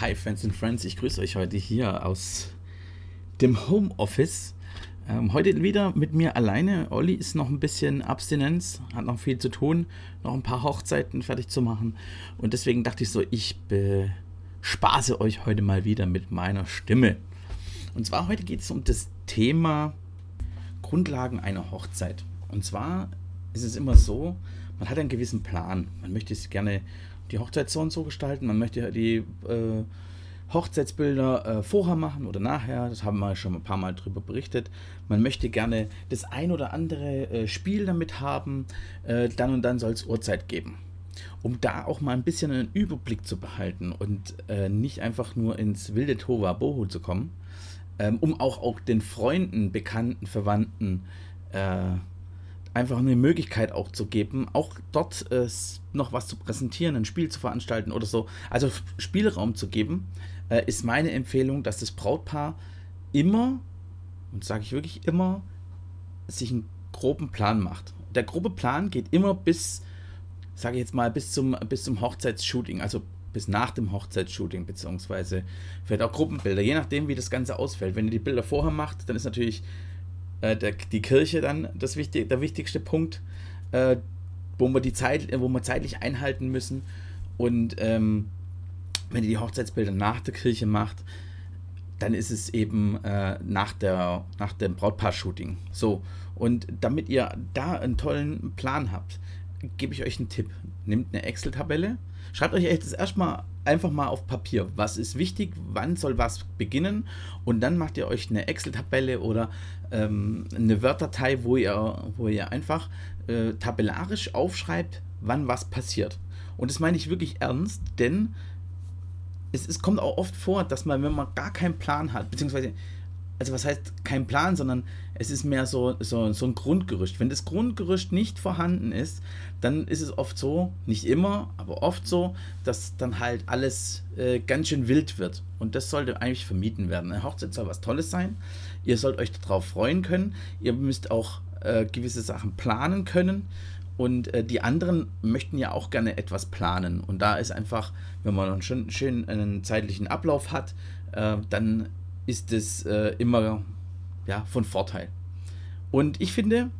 Hi Fans and Friends, ich grüße euch heute hier aus dem Homeoffice. Ähm, heute wieder mit mir alleine. Olli ist noch ein bisschen Abstinenz, hat noch viel zu tun, noch ein paar Hochzeiten fertig zu machen. Und deswegen dachte ich so, ich bespaße euch heute mal wieder mit meiner Stimme. Und zwar heute geht es um das Thema Grundlagen einer Hochzeit. Und zwar ist es immer so, man hat einen gewissen Plan. Man möchte es gerne die Hochzeit so und so gestalten. Man möchte die äh, Hochzeitsbilder äh, vorher machen oder nachher. Das haben wir schon ein paar Mal darüber berichtet. Man möchte gerne das ein oder andere äh, Spiel damit haben. Äh, dann und dann soll es Uhrzeit geben. Um da auch mal ein bisschen einen Überblick zu behalten und äh, nicht einfach nur ins wilde Tova Boho zu kommen. Ähm, um auch, auch den Freunden, Bekannten, Verwandten äh, einfach eine Möglichkeit auch zu geben, auch dort äh, noch was zu präsentieren, ein Spiel zu veranstalten oder so. Also Spielraum zu geben, äh, ist meine Empfehlung, dass das Brautpaar immer, und sage ich wirklich immer, sich einen groben Plan macht. Der grobe Plan geht immer bis, sage ich jetzt mal, bis zum, bis zum Hochzeitsshooting, also bis nach dem Hochzeitsshooting, beziehungsweise vielleicht auch Gruppenbilder, je nachdem, wie das Ganze ausfällt. Wenn ihr die Bilder vorher macht, dann ist natürlich äh, der, die Kirche dann das wichtig, der wichtigste Punkt, äh, wo wir die Zeit, wo wir zeitlich einhalten müssen. Und ähm, wenn ihr die Hochzeitsbilder nach der Kirche macht, dann ist es eben äh, nach, der, nach dem Brautpaar-Shooting. So, und damit ihr da einen tollen Plan habt, gebe ich euch einen Tipp. Nehmt eine Excel-Tabelle, schreibt euch jetzt erstmal einfach mal auf Papier, was ist wichtig, wann soll was beginnen und dann macht ihr euch eine Excel-Tabelle oder ähm, eine Word-Datei, wo ihr, wo ihr einfach äh, tabellarisch aufschreibt, wann was passiert. Und das meine ich wirklich ernst, denn es, es kommt auch oft vor, dass man, wenn man gar keinen Plan hat, beziehungsweise also was heißt kein Plan, sondern es ist mehr so, so, so ein Grundgerüst. Wenn das Grundgerüst nicht vorhanden ist, dann ist es oft so, nicht immer, aber oft so, dass dann halt alles äh, ganz schön wild wird. Und das sollte eigentlich vermieden werden. Eine Hochzeit soll was Tolles sein. Ihr sollt euch darauf freuen können. Ihr müsst auch äh, gewisse Sachen planen können. Und äh, die anderen möchten ja auch gerne etwas planen. Und da ist einfach, wenn man einen schönen, schönen einen zeitlichen Ablauf hat, äh, dann ist es äh, immer ja, von Vorteil. Und ich finde,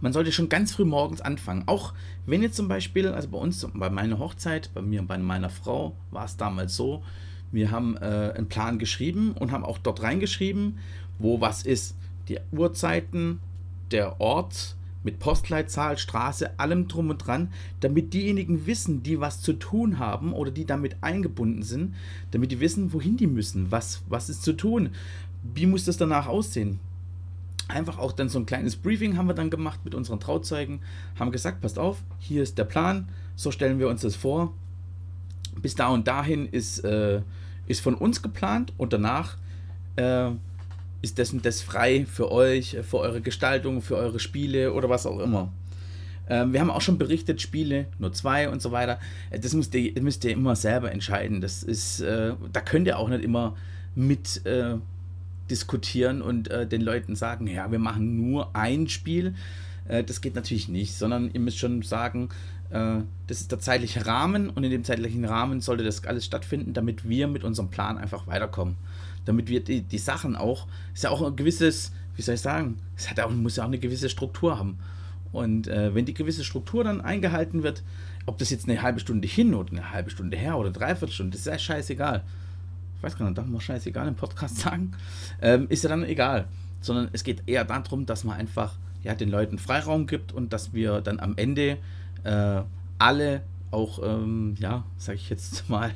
man sollte schon ganz früh morgens anfangen. Auch wenn jetzt zum Beispiel, also bei uns, bei meiner Hochzeit, bei mir und bei meiner Frau war es damals so, wir haben äh, einen Plan geschrieben und haben auch dort reingeschrieben, wo was ist. Die Uhrzeiten, der Ort, mit Postleitzahl, Straße, allem drum und dran, damit diejenigen wissen, die was zu tun haben oder die damit eingebunden sind, damit die wissen, wohin die müssen, was, was ist zu tun, wie muss das danach aussehen. Einfach auch dann so ein kleines Briefing haben wir dann gemacht mit unseren Trauzeugen, haben gesagt, passt auf, hier ist der Plan, so stellen wir uns das vor. Bis da und dahin ist, äh, ist von uns geplant und danach äh, ist das und das frei für euch, äh, für eure Gestaltung, für eure Spiele oder was auch immer. Ähm, wir haben auch schon berichtet, Spiele, nur zwei und so weiter. Äh, das müsst ihr, müsst ihr immer selber entscheiden. Das ist, äh, da könnt ihr auch nicht immer mit äh, diskutieren und äh, den Leuten sagen, ja, wir machen nur ein Spiel. Äh, das geht natürlich nicht, sondern ihr müsst schon sagen, das ist der zeitliche Rahmen und in dem zeitlichen Rahmen sollte das alles stattfinden, damit wir mit unserem Plan einfach weiterkommen damit wir die, die Sachen auch, ist ja auch ein gewisses, wie soll ich sagen, es hat auch, muss ja auch eine gewisse Struktur haben. Und äh, wenn die gewisse Struktur dann eingehalten wird, ob das jetzt eine halbe Stunde hin oder eine halbe Stunde her oder dreiviertel Stunde, ist ja scheißegal. Ich weiß gar nicht, darf man scheißegal im Podcast sagen? Ähm, ist ja dann egal. Sondern es geht eher darum, dass man einfach ja, den Leuten Freiraum gibt und dass wir dann am Ende äh, alle auch, ähm, ja, sag ich jetzt mal,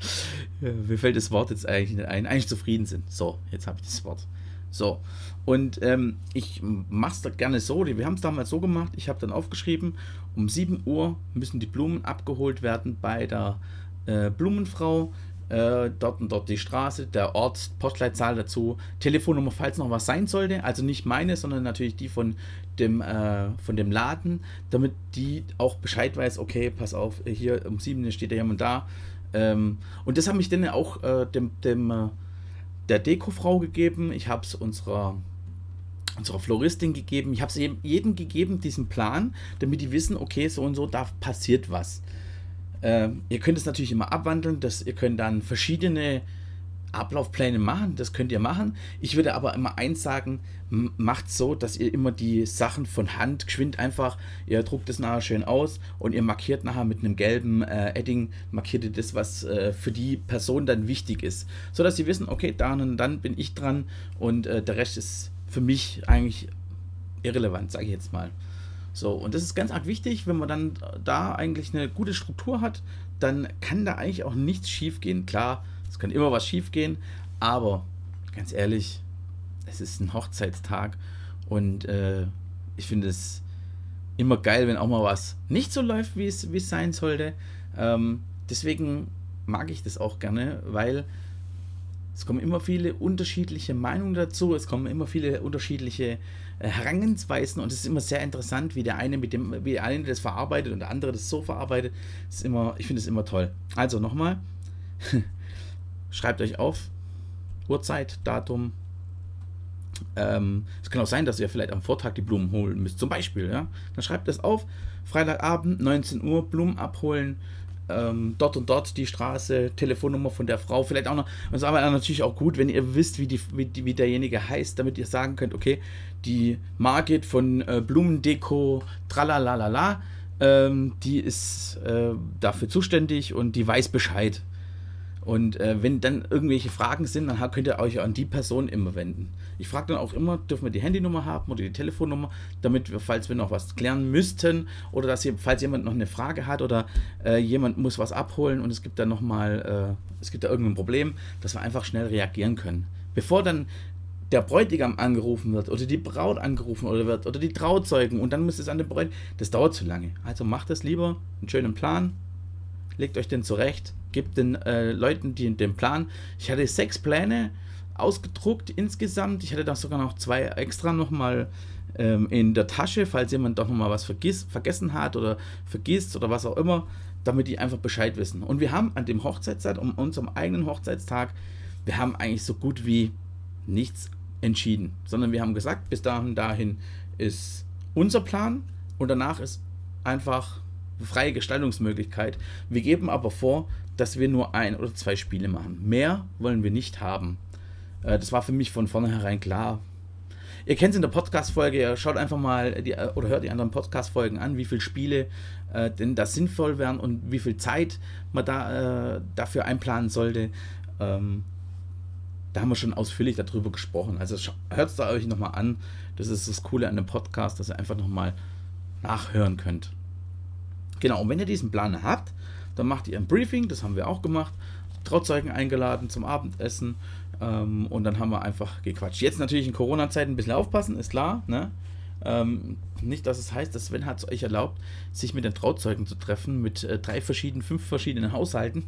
ja, mir fällt das Wort jetzt eigentlich nicht ein. Eigentlich zufrieden sind. So, jetzt habe ich das Wort. So. Und ähm, ich mache es da gerne so. Wir haben es damals so gemacht. Ich habe dann aufgeschrieben, um 7 Uhr müssen die Blumen abgeholt werden bei der äh, Blumenfrau. Äh, dort und dort die Straße, der Ort, Postleitzahl dazu, Telefonnummer, falls noch was sein sollte. Also nicht meine, sondern natürlich die von dem, äh, von dem Laden, damit die auch Bescheid weiß, okay, pass auf, hier um 7 Uhr steht da jemand da ähm, und das habe ich dann auch äh, dem, dem äh, der Dekofrau gegeben. Ich habe es unserer, unserer Floristin gegeben. Ich habe es jedem gegeben, diesen Plan, damit die wissen, okay, so und so, da passiert was. Äh, ihr könnt es natürlich immer abwandeln, dass ihr könnt dann verschiedene Ablaufpläne machen, das könnt ihr machen. Ich würde aber immer eins sagen, macht so, dass ihr immer die Sachen von Hand geschwind einfach, ihr druckt es nachher schön aus und ihr markiert nachher mit einem gelben äh, Edding, markiert ihr das, was äh, für die Person dann wichtig ist. So dass sie wissen, okay, dann und dann bin ich dran und äh, der Rest ist für mich eigentlich irrelevant, sage ich jetzt mal. So, und das ist ganz arg wichtig, wenn man dann da eigentlich eine gute Struktur hat, dann kann da eigentlich auch nichts schief gehen. Klar, es kann immer was schief gehen, aber ganz ehrlich, es ist ein Hochzeitstag und äh, ich finde es immer geil, wenn auch mal was nicht so läuft, wie es, es sein sollte. Ähm, deswegen mag ich das auch gerne, weil es kommen immer viele unterschiedliche Meinungen dazu, es kommen immer viele unterschiedliche äh, Herangehensweisen und es ist immer sehr interessant, wie der eine mit dem, wie der eine das verarbeitet und der andere das so verarbeitet. Das ist immer, ich finde es immer toll. Also nochmal, schreibt euch auf, Uhrzeit, Datum. Ähm, es kann auch sein, dass ihr vielleicht am Vortag die Blumen holen müsst, zum Beispiel. Ja? Dann schreibt das auf, Freitagabend, 19 Uhr, Blumen abholen ähm, dort und dort die Straße, Telefonnummer von der Frau, vielleicht auch noch. Es ist aber natürlich auch gut, wenn ihr wisst, wie, die, wie, die, wie derjenige heißt, damit ihr sagen könnt, okay, die Margit von äh, Blumendeko, tralalala, ähm, die ist äh, dafür zuständig und die weiß Bescheid. Und äh, wenn dann irgendwelche Fragen sind, dann könnt ihr euch an die Person immer wenden. Ich frage dann auch immer, dürfen wir die Handynummer haben oder die Telefonnummer, damit wir, falls wir noch was klären müssten oder dass ihr, falls jemand noch eine Frage hat oder äh, jemand muss was abholen und es gibt da nochmal, äh, es gibt da irgendein Problem, dass wir einfach schnell reagieren können. Bevor dann der Bräutigam angerufen wird oder die Braut angerufen oder wird oder die Trauzeugen und dann muss es an den Bräutigam, das dauert zu lange. Also macht das lieber, einen schönen Plan, legt euch den zurecht, gebt den äh, Leuten die, den Plan. Ich hatte sechs Pläne ausgedruckt insgesamt. Ich hatte da sogar noch zwei extra nochmal ähm, in der Tasche, falls jemand doch nochmal was vergiss, vergessen hat oder vergisst oder was auch immer, damit die einfach Bescheid wissen. Und wir haben an dem Hochzeitstag, um unserem eigenen Hochzeitstag, wir haben eigentlich so gut wie nichts entschieden, sondern wir haben gesagt, bis dahin, dahin ist unser Plan und danach ist einfach freie Gestaltungsmöglichkeit. Wir geben aber vor, dass wir nur ein oder zwei Spiele machen. Mehr wollen wir nicht haben. Äh, das war für mich von vornherein klar. Ihr kennt es in der Podcast-Folge, schaut einfach mal die, oder hört die anderen Podcast-Folgen an, wie viele Spiele äh, denn da sinnvoll wären und wie viel Zeit man da äh, dafür einplanen sollte. Ähm, da haben wir schon ausführlich darüber gesprochen. Also hört es da euch nochmal an. Das ist das Coole an dem Podcast, dass ihr einfach nochmal nachhören könnt. Genau, und wenn ihr diesen Plan habt, dann macht ihr ein Briefing, das haben wir auch gemacht. Trauzeugen eingeladen zum Abendessen ähm, und dann haben wir einfach gequatscht. Jetzt natürlich in Corona-Zeiten ein bisschen aufpassen, ist klar. Ne? Ähm, nicht, dass es heißt, dass Sven hat es euch erlaubt, sich mit den Trauzeugen zu treffen, mit äh, drei verschiedenen, fünf verschiedenen Haushalten.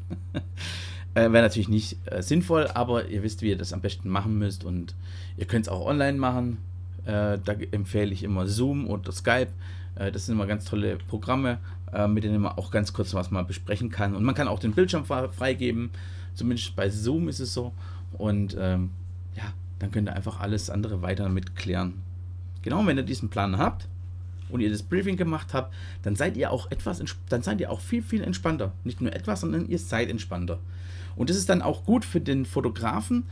äh, Wäre natürlich nicht äh, sinnvoll, aber ihr wisst, wie ihr das am besten machen müsst und ihr könnt es auch online machen. Äh, da empfehle ich immer Zoom oder Skype. Äh, das sind immer ganz tolle Programme äh, mit denen man auch ganz kurz was mal besprechen kann. Und man kann auch den Bildschirm freigeben, zumindest bei Zoom ist es so. Und ähm, ja, dann könnt ihr einfach alles andere weiter mit klären. Genau, wenn ihr diesen Plan habt und ihr das Briefing gemacht habt, dann seid ihr auch etwas, dann seid ihr auch viel, viel entspannter. Nicht nur etwas, sondern ihr seid entspannter. Und das ist dann auch gut für den Fotografen,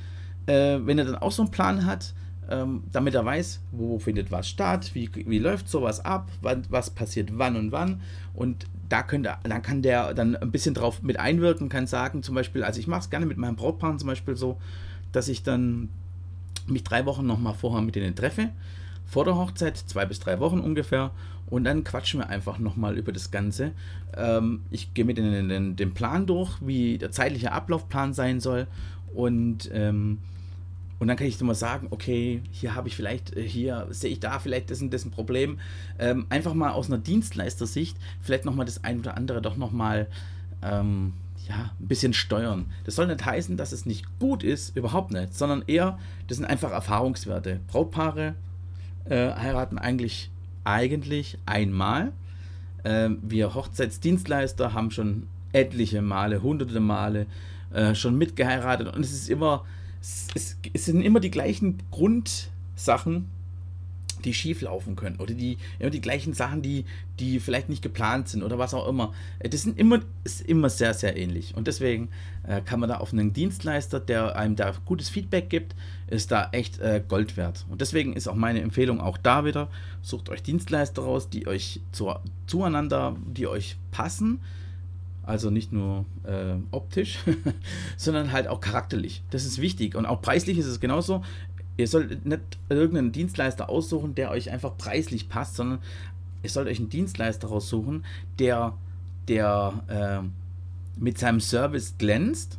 äh, wenn er dann auch so einen Plan hat, ähm, damit er weiß, wo findet was statt, wie, wie läuft sowas ab, wann, was passiert wann und wann. Und da könnte, dann kann der dann ein bisschen drauf mit einwirken, kann sagen, zum Beispiel, also ich mache es gerne mit meinem Brautpaar zum Beispiel so, dass ich dann mich drei Wochen nochmal vorher mit denen treffe, vor der Hochzeit, zwei bis drei Wochen ungefähr, und dann quatschen wir einfach nochmal über das Ganze. Ähm, ich gehe mit denen den, den, Plan durch, wie der zeitliche Ablaufplan sein soll und ähm, und dann kann ich immer sagen, okay, hier habe ich vielleicht, äh, hier sehe ich da vielleicht das und das ein Problem. Ähm, einfach mal aus einer Dienstleistersicht vielleicht nochmal das ein oder andere doch nochmal ähm, ja, ein bisschen steuern. Das soll nicht heißen, dass es nicht gut ist, überhaupt nicht, sondern eher, das sind einfach Erfahrungswerte. Brautpaare äh, heiraten eigentlich, eigentlich einmal. Ähm, wir Hochzeitsdienstleister haben schon etliche Male, hunderte Male äh, schon mitgeheiratet und es ist immer es, es, sind immer die gleichen Grundsachen, die schief laufen können oder die immer die gleichen Sachen, die, die vielleicht nicht geplant sind oder was auch immer. Äh, das sind immer, ist immer sehr, sehr ähnlich. Und deswegen äh, kann man da auf einen Dienstleister, der einem da gutes Feedback gibt, ist da echt äh, Gold wert. Und deswegen ist auch meine Empfehlung auch da wieder, sucht euch Dienstleister raus, die euch zu, zueinander, die euch passen. Also nicht nur äh, optisch, sondern halt auch charakterlich. Das ist wichtig. Und auch preislich ist es genauso. Ihr sollt nicht irgendeinen Dienstleister aussuchen, der euch einfach preislich passt, sondern ihr sollt euch einen Dienstleister raussuchen, der, der äh, mit seinem Service glänzt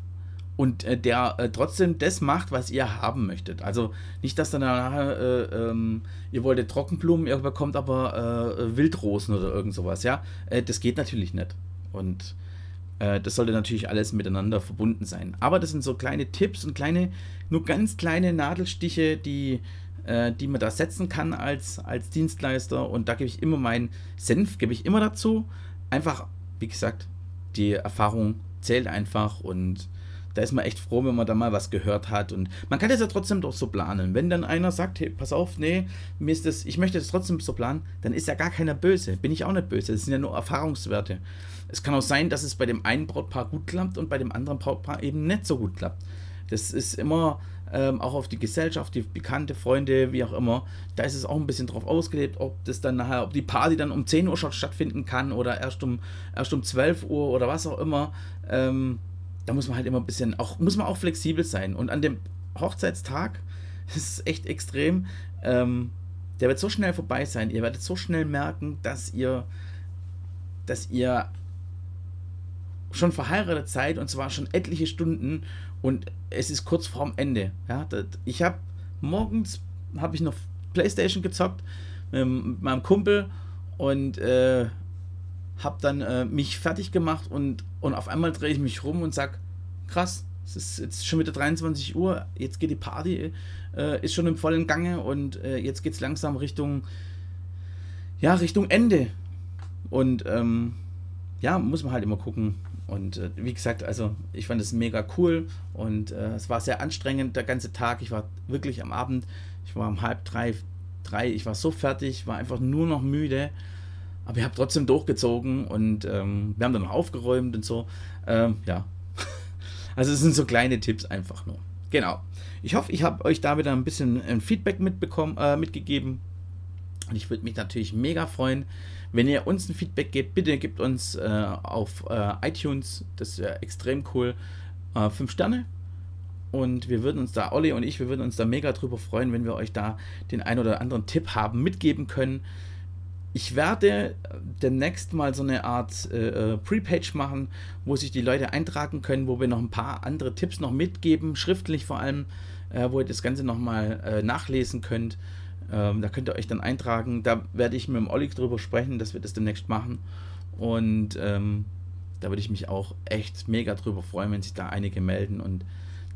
und äh, der äh, trotzdem das macht, was ihr haben möchtet. Also nicht, dass dann nachher äh, ähm, ihr wolltet Trockenblumen, ihr bekommt aber äh, Wildrosen oder irgend sowas, ja. Äh, das geht natürlich nicht. Und das sollte natürlich alles miteinander verbunden sein. Aber das sind so kleine Tipps und kleine, nur ganz kleine Nadelstiche, die, äh, die man da setzen kann als, als Dienstleister. Und da gebe ich immer meinen Senf, gebe ich immer dazu. Einfach, wie gesagt, die Erfahrung zählt einfach und da ist man echt froh, wenn man da mal was gehört hat. Und man kann das ja trotzdem doch so planen. Wenn dann einer sagt, hey, pass auf, nee, mir ist das, ich möchte das trotzdem so planen, dann ist ja gar keiner böse. Bin ich auch nicht böse. Das sind ja nur Erfahrungswerte. Es kann auch sein, dass es bei dem einen Brautpaar gut klappt und bei dem anderen Brautpaar eben nicht so gut klappt. Das ist immer ähm, auch auf die Gesellschaft, die bekannte Freunde, wie auch immer. Da ist es auch ein bisschen drauf ausgelebt, ob das dann nachher, ob die Party dann um 10 Uhr schon stattfinden kann oder erst um, erst um 12 Uhr oder was auch immer. Ähm, da muss man halt immer ein bisschen, auch, muss man auch flexibel sein. Und an dem Hochzeitstag ist es echt extrem. Ähm, der wird so schnell vorbei sein. Ihr werdet so schnell merken, dass ihr, dass ihr schon verheiratet seid und zwar schon etliche Stunden und es ist kurz vorm Ende. Ja, ich habe morgens habe ich noch PlayStation gezockt mit meinem Kumpel und äh, habe dann äh, mich fertig gemacht und, und auf einmal drehe ich mich rum und sag, krass, es ist jetzt schon wieder 23 Uhr, jetzt geht die Party, äh, ist schon im vollen Gange und äh, jetzt geht es langsam Richtung, ja, Richtung Ende. Und ähm, ja, muss man halt immer gucken, und äh, wie gesagt, also ich fand es mega cool und äh, es war sehr anstrengend der ganze Tag. Ich war wirklich am Abend, ich war um halb drei, drei, ich war so fertig, war einfach nur noch müde. Aber ich habe trotzdem durchgezogen und ähm, wir haben dann noch aufgeräumt und so. Ähm, ja. Also es sind so kleine Tipps einfach nur. Genau. Ich hoffe, ich habe euch da wieder ein bisschen ein Feedback mitbekommen, äh, mitgegeben. Und ich würde mich natürlich mega freuen, wenn ihr uns ein Feedback gebt, bitte gebt uns äh, auf äh, iTunes, das wäre extrem cool, äh, 5 Sterne. Und wir würden uns da, Olli und ich, wir würden uns da mega drüber freuen, wenn wir euch da den ein oder anderen Tipp haben, mitgeben können. Ich werde demnächst mal so eine Art äh, äh, Pre-Page machen, wo sich die Leute eintragen können, wo wir noch ein paar andere Tipps noch mitgeben, schriftlich vor allem, äh, wo ihr das Ganze nochmal äh, nachlesen könnt. Ähm, da könnt ihr euch dann eintragen. Da werde ich mit dem Olli drüber sprechen, dass wir das demnächst machen. Und ähm, da würde ich mich auch echt mega drüber freuen, wenn sich da einige melden. Und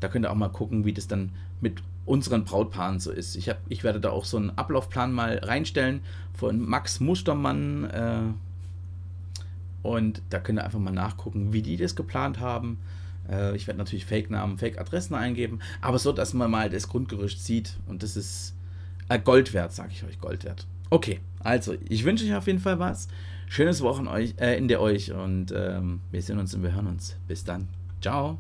da könnt ihr auch mal gucken, wie das dann mit unseren Brautpaaren so ist. Ich, hab, ich werde da auch so einen Ablaufplan mal reinstellen von Max Mustermann. Äh, und da könnt ihr einfach mal nachgucken, wie die das geplant haben. Äh, ich werde natürlich Fake-Namen, Fake-Adressen eingeben, aber so, dass man mal das Grundgerüst sieht. Und das ist äh, Gold wert, sage ich euch, Gold wert. Okay, also ich wünsche euch auf jeden Fall was. Schönes Wochenende äh, in der euch und ähm, wir sehen uns und wir hören uns. Bis dann. Ciao.